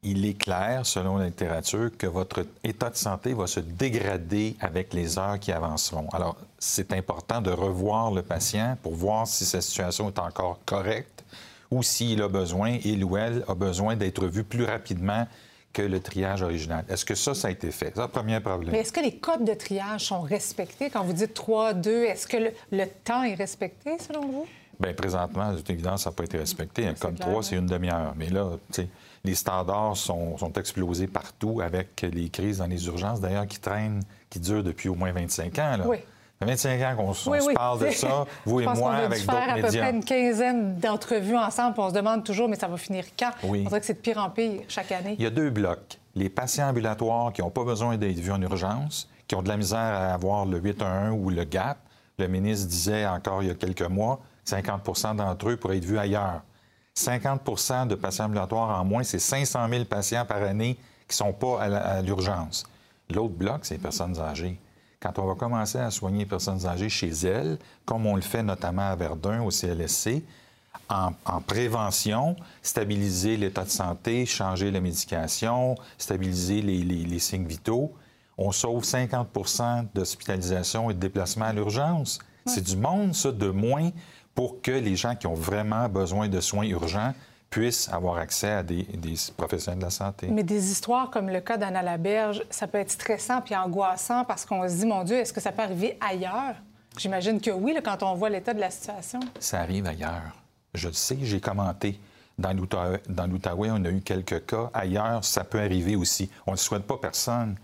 il est clair, selon la littérature, que votre état de santé va se dégrader avec les heures qui avanceront. Alors, c'est important de revoir le patient pour voir si sa situation est encore correcte ou s'il a besoin, il ou elle a besoin d'être vu plus rapidement que le triage original. Est-ce que ça, ça a été fait? C'est le premier problème. Mais est-ce que les codes de triage sont respectés? Quand vous dites 3, 2, est-ce que le, le temps est respecté, selon vous? Bien, présentement, de toute évidence, ça n'a pas été respecté. Un code 3, c'est une demi-heure. Mais là, tu sais, les standards sont, sont, explosés partout avec les crises dans les urgences, d'ailleurs, qui traînent, qui durent depuis au moins 25 ans. Là. Oui. Ça fait 25 ans qu'on oui, oui. se parle de <laughs> ça, vous et moi, avec d'autres médias. On a à peu près une quinzaine d'entrevues ensemble, on se demande toujours, mais ça va finir quand? Oui. On dirait que c'est de pire en pire chaque année. Il y a deux blocs. Les patients ambulatoires qui n'ont pas besoin d'être vus en urgence, qui ont de la misère à avoir le 811 ou le GAP. Le ministre disait encore il y a quelques mois, 50% d'entre eux pourraient être vus ailleurs. 50% de patients ambulatoires en moins, c'est 500 000 patients par année qui ne sont pas à l'urgence. L'autre bloc, c'est les personnes âgées. Quand on va commencer à soigner les personnes âgées chez elles, comme on le fait notamment à Verdun, au CLSC, en, en prévention, stabiliser l'état de santé, changer la médication, stabiliser les, les, les signes vitaux, on sauve 50% d'hospitalisation et de déplacement à l'urgence. C'est du monde, ça, de moins pour que les gens qui ont vraiment besoin de soins urgents puissent avoir accès à des, des, professionnels de la santé. Mais des histoires comme le cas d'Anna Laberge, ça peut être stressant puis angoissant parce qu'on se dit, mon Dieu, est-ce que ça peut arriver ailleurs? J'imagine que oui, là, quand on voit l'état de la situation. Ça arrive ailleurs. Je le sais, j'ai commenté. Dans l'Outaouais, on a eu quelques cas. Ailleurs, ça peut arriver aussi. On ne le souhaite pas personne.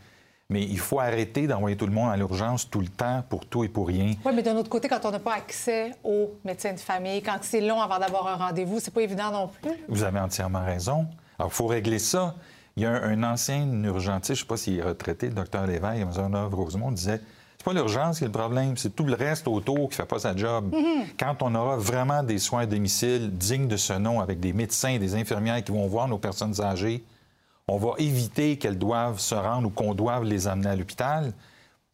Mais il faut arrêter d'envoyer tout le monde à l'urgence tout le temps pour tout et pour rien. Oui, mais d'un autre côté, quand on n'a pas accès aux médecins de famille, quand c'est long avant d'avoir un rendez-vous, c'est pas évident non plus. Vous avez entièrement raison. Alors, il faut régler ça. Il y a un, un ancien urgentiste, je ne sais pas s'il est retraité, le docteur Lévesque, à Maisonneuve-Rosemont, disait c'est pas l'urgence qui est le problème, c'est tout le reste autour qui fait pas sa job. Mhm. Quand on aura vraiment des soins à domicile dignes de ce nom, avec des médecins, des infirmières qui vont voir nos personnes âgées, on va éviter qu'elles doivent se rendre ou qu'on doive les amener à l'hôpital.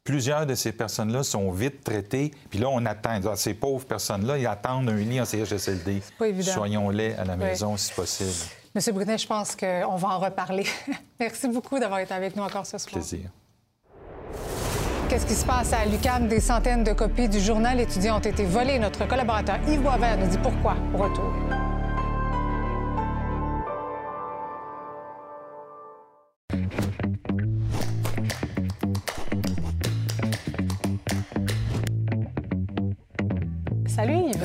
Plusieurs de ces personnes-là sont vite traitées, puis là, on attend. Ah, Ces pauvres personnes-là, ils attendent un lit en CHSLD. pas évident. Soyons-les à la Oui. maison si possible. Monsieur Brunet, je pense qu'on va en reparler. <laughs> Merci beaucoup d'avoir été avec nous encore ce soir. Plaisir. Qu'est-ce qui se passe à l'UCAM? Des centaines de copies du journal étudiant ont été volées. Notre collaborateur Yves Boisvert nous dit pourquoi. Retour.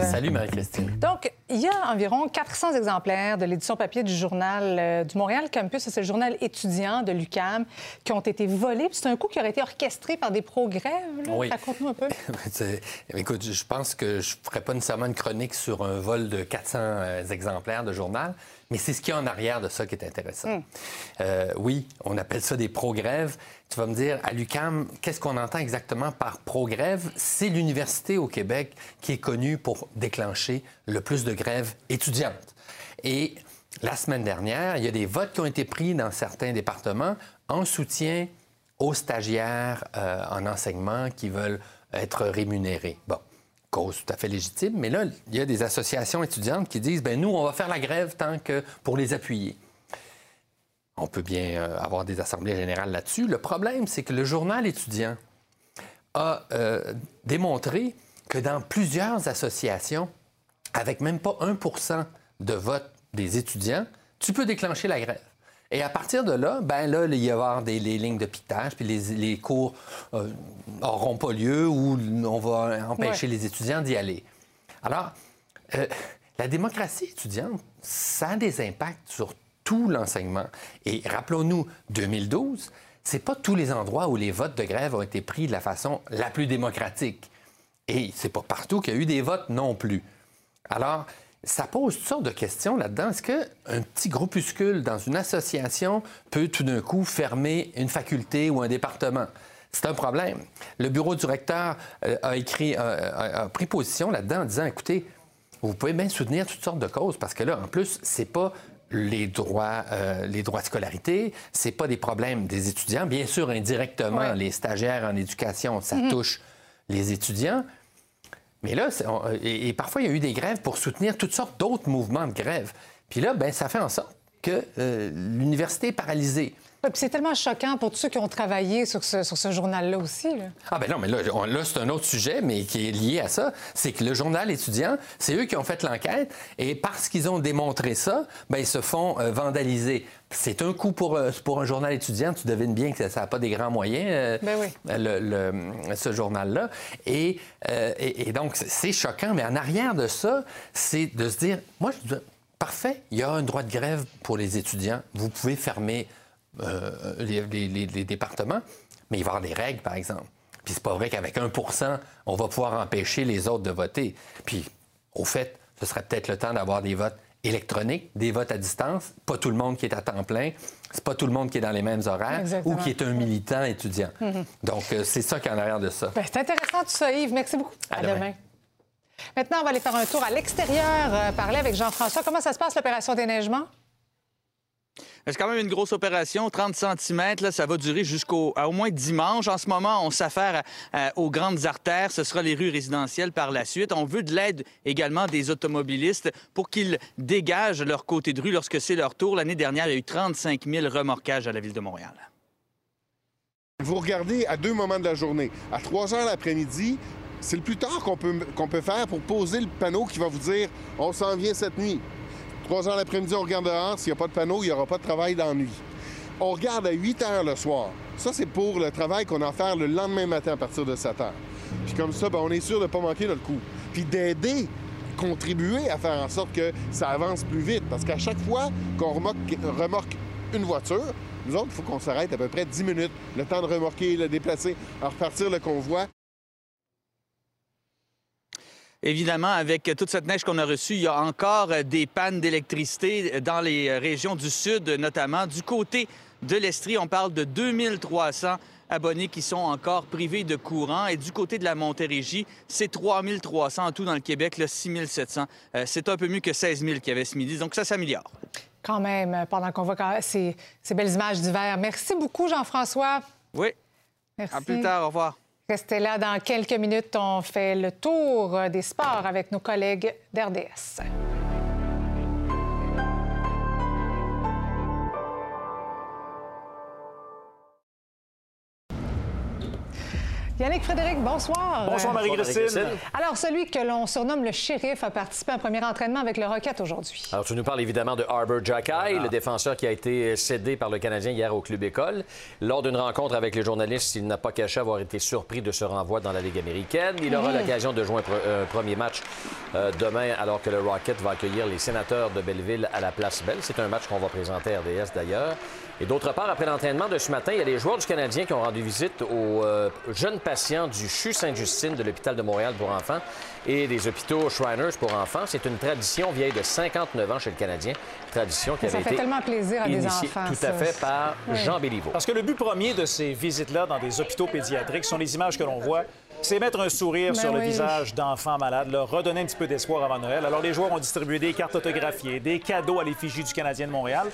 Salut Yves. Salut Marie-Christine. Donc, il y a environ 400 exemplaires de l'édition papier du journal euh, du Montréal Campus, c'est le journal étudiant de l'UCAM, qui ont été volés. C'est un coup qui aurait été orchestré par des pro-grèves. Oui. Raconte-nous un peu. <laughs> C'est- Écoute, je pense que je ne ferai pas nécessairement une chronique sur un vol de 400 euh, exemplaires de journal, mais c'est ce qu'il y a en arrière de ça qui est intéressant. Euh, oui, on appelle ça des pro-grèves. Tu vas me dire, à l'UCAM, qu'est-ce qu'on entend exactement par pro-grève? C'est l'université au Québec qui est connue pour déclencher le plus de grèves étudiantes. Et la semaine dernière, il y a des votes qui ont été pris dans certains départements en soutien aux stagiaires euh, en enseignement qui veulent être rémunérés. Bon, cause tout à fait légitime, mais là, il y a des associations étudiantes qui disent, ben nous, on va faire la grève tant que pour les appuyer. On peut bien euh, avoir des assemblées générales là-dessus. Le problème, c'est que le journal étudiant a euh, démontré que dans plusieurs associations, avec même pas 1% de vote des étudiants, tu peux déclencher la grève. Et à partir de là, ben là, il va y avoir des les lignes de piquetage, puis les, les cours n'auront pas lieu ou on va empêcher Ouais. les étudiants d'y aller. Alors, euh, la démocratie étudiante, ça a des impacts sur tout l'enseignement. Et rappelons-nous, 2012, c'est pas tous les endroits où les votes de grève ont été pris de la façon la plus démocratique. Et c'est pas partout qu'il y a eu des votes non plus. Alors, ça pose toutes sortes de questions là-dedans. Est-ce qu'un petit groupuscule dans une association peut tout d'un coup fermer une faculté ou un département? C'est un problème. Le bureau du recteur euh, a, écrit, euh, a- a pris position là-dedans en disant, écoutez, vous pouvez bien soutenir toutes sortes de causes parce que là, en plus, c'est pas les droits, euh, les droits de scolarité, c'est pas des problèmes des étudiants. Bien sûr, indirectement, Ouais. les stagiaires en éducation, ça Mhm. touche les étudiants. Mais là, on- et, et parfois, il y a eu des grèves pour soutenir toutes sortes d'autres mouvements de grève. Puis là, ben, ça fait en sorte que euh, l'université est paralysée. C'est tellement choquant pour tous ceux qui ont travaillé sur ce, sur ce journal-là aussi. là. Ah ben non, mais là, on- là, c'est un autre sujet, mais qui est lié à ça. C'est que le journal étudiant, c'est eux qui ont fait l'enquête, et parce qu'ils ont démontré ça, ben, ils se font euh, vandaliser. C'est un coup pour, euh, pour un journal étudiant. Tu devines bien que ça n'a pas des grands moyens, euh, Ben oui. le- le- ce journal-là. Et, euh, et- et donc, c'est- c'est choquant, mais en arrière de ça, c'est de se dire, moi, je dis, parfait, il y a un droit de grève pour les étudiants. Vous pouvez fermer euh, les, les- les- les départements, mais il va y avoir des règles, par exemple. Puis c'est pas vrai qu'avec 1% on va pouvoir empêcher les autres de voter. Puis, au fait, ce serait peut-être le temps d'avoir des votes électroniques, des votes à distance. Pas tout le monde qui est à temps plein. C'est pas tout le monde qui est dans les mêmes horaires Exactement. ou qui est un militant étudiant. Mhm. Donc, euh, c'est ça qui est en arrière de ça. Ben, c'est intéressant tout ça, Yves. Merci beaucoup. À demain. Maintenant, on va aller faire un tour à l'extérieur, euh, parler avec Jean-François. Comment ça se passe, l'opération déneigement? C'est quand même une grosse opération, 30 cm, là, ça va durer jusqu'au au moins dimanche. En ce moment, on s'affaire aux grandes artères, ce sera les rues résidentielles par la suite. On veut de l'aide également des automobilistes pour qu'ils dégagent leur côté de rue lorsque c'est leur tour. L'année dernière, il y a eu 35 000 remorquages à la ville de Montréal. Vous regardez à deux moments de la journée. À 3 heures l'après-midi, c'est le plus tard qu'on peut, qu'on peut faire pour poser le panneau qui va vous dire on s'en vient cette nuit. 3 heures l'après-midi, on regarde dehors. S'il n'y a pas de panneau, il n'y aura pas de travail nuit. On regarde à 8 heures le soir. Ça, c'est pour le travail qu'on a à faire le lendemain matin à partir de 7 heures. Puis comme ça, ben, on est sûr de ne pas manquer notre coup. Puis d'aider contribuer à faire en sorte que ça avance plus vite. Parce qu'à chaque fois qu'on remorque, remorque une voiture, nous autres, il faut qu'on s'arrête à peu près 10 minutes, le temps de remorquer, le déplacer, à repartir le convoi. Évidemment, avec toute cette neige qu'on a reçue, il y a encore des pannes d'électricité dans les régions du sud, notamment du côté de l'Estrie. On parle de 2300 abonnés qui sont encore privés de courant. Et du côté de la Montérégie, c'est 3300 en tout dans le Québec, là, 6700. Euh, c'est un peu mieux que 16 000 qu'il y avait ce midi. Donc ça s'améliore. Quand même, pendant qu'on voit ces, ces belles images d'hiver. Merci beaucoup, Jean-François. Oui. Merci. À plus tard. Au revoir. Restez là dans quelques minutes. On fait le tour des sports avec nos collègues d'RDS. Yannick Frédéric, bonsoir. Bonsoir, Marie-Christine. Alors, celui que l'on surnomme le shérif a participé à un premier entraînement avec le Rocket aujourd'hui. Alors, tu nous parles évidemment de Arbor Jackay, le défenseur qui a été cédé par le Canadien hier au Club École. Lors d'une rencontre avec les journalistes, il n'a pas caché avoir été surpris de ce renvoi dans la Ligue américaine. Il aura Mhm. l'occasion de jouer un, pre- un premier match euh, demain, alors que le Rocket va accueillir les sénateurs de Belleville à la Place Belle. C'est un match qu'on va présenter à RDS d'ailleurs. Et d'autre part, après l'entraînement de ce matin, il y a des joueurs du Canadien qui ont rendu visite aux euh, jeunes patients du CHU Sainte-Justine de l'hôpital de Montréal pour enfants et des hôpitaux Shriners pour enfants. C'est une tradition vieille de 59 ans chez le Canadien. Tradition qui Ça avait fait été tellement plaisir à des enfants, tout ça. à fait par Oui. Jean Béliveau. Parce que le but premier de ces visites-là dans des hôpitaux pédiatriques sont les images que l'on voit. C'est mettre un sourire Ben sur le visage d'enfants malades, leur redonner un petit peu d'espoir avant Noël. Alors, les joueurs ont distribué des cartes autographiées, des cadeaux à l'effigie du Canadien de Montréal.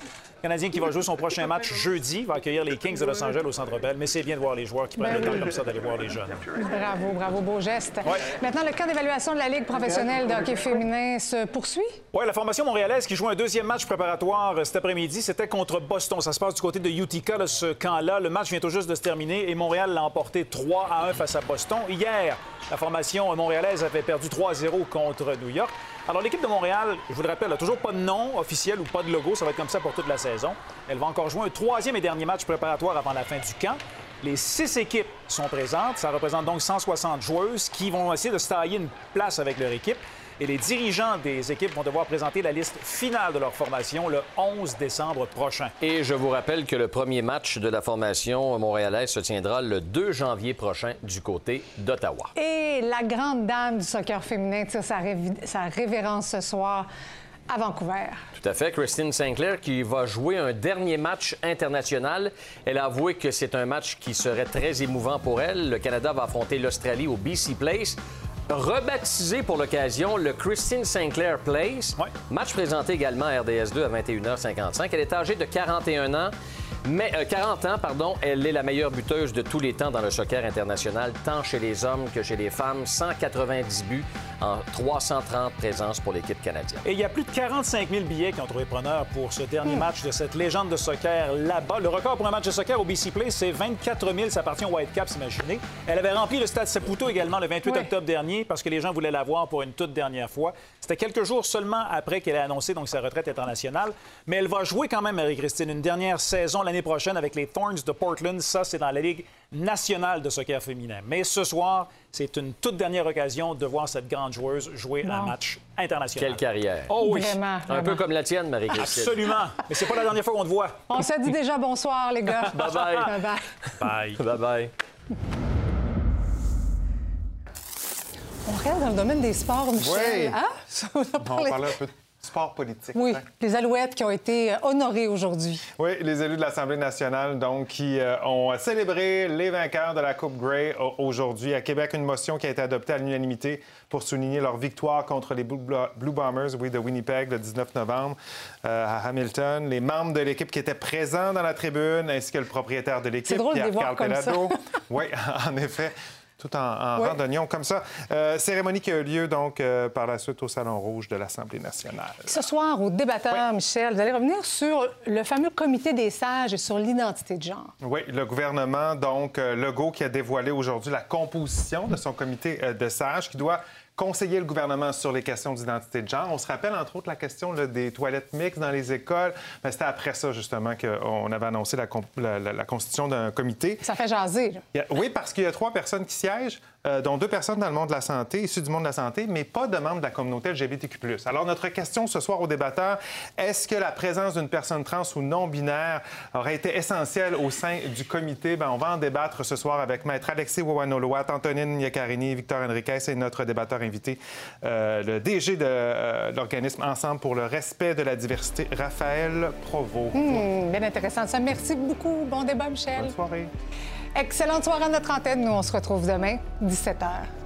Canadien qui va jouer son prochain match jeudi va accueillir les Kings de Los Angeles au Centre Bell. Mais c'est bien de voir les joueurs qui prennent Ben le temps oui. comme ça d'aller voir les jeunes. Bravo, bravo, beau geste. Maintenant, le camp d'évaluation de la Ligue professionnelle de hockey féminin se poursuit? Oui, la formation montréalaise qui joue un deuxième match préparatoire euh, cet après-midi, c'était contre Boston. Ça se passe du côté de Utica, là, ce camp-là. Le match vient tout juste de se terminer et Montréal l'a emporté 3 à 1 face à Boston. Hier, la formation montréalaise avait perdu 3-0 contre New York. Alors, l'équipe de Montréal, je vous le rappelle, n'a toujours pas de nom officiel ou pas de logo. Ça va être comme ça pour toute la saison. Elle va encore jouer un troisième et dernier match préparatoire avant la fin du camp. Les six équipes sont présentes. Ça représente donc 160 joueuses qui vont essayer de se tailler une place avec leur équipe. Et les dirigeants des équipes vont devoir présenter la liste finale de leur formation le 11 décembre prochain. Et je vous rappelle que le premier match de la formation montréalaise se tiendra le 2 janvier prochain du côté d'Ottawa. Et la grande dame du soccer féminin tire sa, révérence ce soir à Vancouver. Tout à fait. Christine Sinclair qui va jouer un dernier match international. Elle a avoué que c'est un match qui serait très émouvant pour elle. Le Canada va affronter l'Australie au BC Place. Rebaptisé pour l'occasion le Christine Sinclair Place. Match présenté également à RDS2 à 21h55. Elle est âgée de 41 ans. Mais euh, 40 ans, pardon, elle est la meilleure buteuse de tous les temps dans le soccer international, tant chez les hommes que chez les femmes. 190 buts en 330 présences pour l'équipe canadienne. Et il y a plus de 45 000 billets qui ont trouvé preneur pour ce dernier match de cette légende de soccer là-bas. Le record pour un match de soccer au BC Place, c'est 24 000. Ça appartient aux Whitecaps, imaginez. Elle avait rempli le stade Saputo également le 28 Oui. octobre dernier parce que les gens voulaient la voir pour une toute dernière fois. C'était quelques jours seulement après qu'elle ait annoncé donc sa retraite internationale. Mais elle va jouer quand même, Marie-Christine, une dernière saison l'année prochaine avec les Thorns de Portland. Ça, c'est dans la Ligue nationale de soccer féminin. Mais ce soir, c'est une toute dernière occasion de voir cette grande joueuse jouer un match international. Quelle carrière. Oh oui. Vraiment, Un peu comme la tienne, Marie-Christine. Absolument. Mais c'est pas la dernière fois qu'on te voit. On se dit déjà bonsoir, les gars. <laughs> Bye-bye. Bye-bye. Bye. Bye-bye. On regarde dans le domaine des sports, Michel. Oui. Hein? On a On parlait un peu de sport politique. Oui, hein. les Alouettes qui ont été euh, honorées aujourd'hui. Oui, les élus de l'Assemblée nationale, donc, qui euh, ont célébré les vainqueurs de la Coupe Grey au- aujourd'hui. À Québec, une motion qui a été adoptée à l'unanimité pour souligner leur victoire contre les Blue, Blue Bombers, oui, de Winnipeg, le 19 novembre euh, à Hamilton. Les membres de l'équipe qui étaient présents dans la tribune, ainsi que le propriétaire de l'équipe, C'est drôle de les Pierre-Carl. Pelado. <laughs> oui, en effet. Tout en, en Oui. rang d'oignon comme ça. Euh, cérémonie qui a eu lieu donc euh, par la suite au Salon Rouge de l'Assemblée nationale. Ce soir, au débatteur, Michel, vous allez revenir sur le fameux comité des sages et sur l'identité de genre. Oui, le gouvernement, donc, euh, Legault, qui a dévoilé aujourd'hui la composition de son comité de sages, qui doit conseiller le gouvernement sur les questions d'identité de genre. On se rappelle, entre autres, la question là, des toilettes mixtes dans les écoles. C'était après ça, justement, qu'on avait annoncé la, constitution d'un comité. Ça fait jaser. là. Oui, parce qu'il y a trois personnes qui siègent, euh, dont deux personnes dans le monde de la santé, issues du monde de la santé, mais pas de membres de la communauté LGBTQ+. Alors, notre question ce soir aux débatteurs, est-ce que la présence d'une personne trans ou non-binaire aurait été essentielle au sein du comité? Ben, on va en débattre ce soir avec Maître Alexis Wawanolowat, Antonine Yakarini, Victor Enriquez et notre débatteur invité, euh, le DG de euh, l'organisme Ensemble pour le respect de la diversité, Raphaël Provo. Hmm, bien intéressant ça. Merci beaucoup. Bon débat, Michel. Bonne soirée. Excellente soirée à notre antenne. Nous, on se retrouve demain, 17h.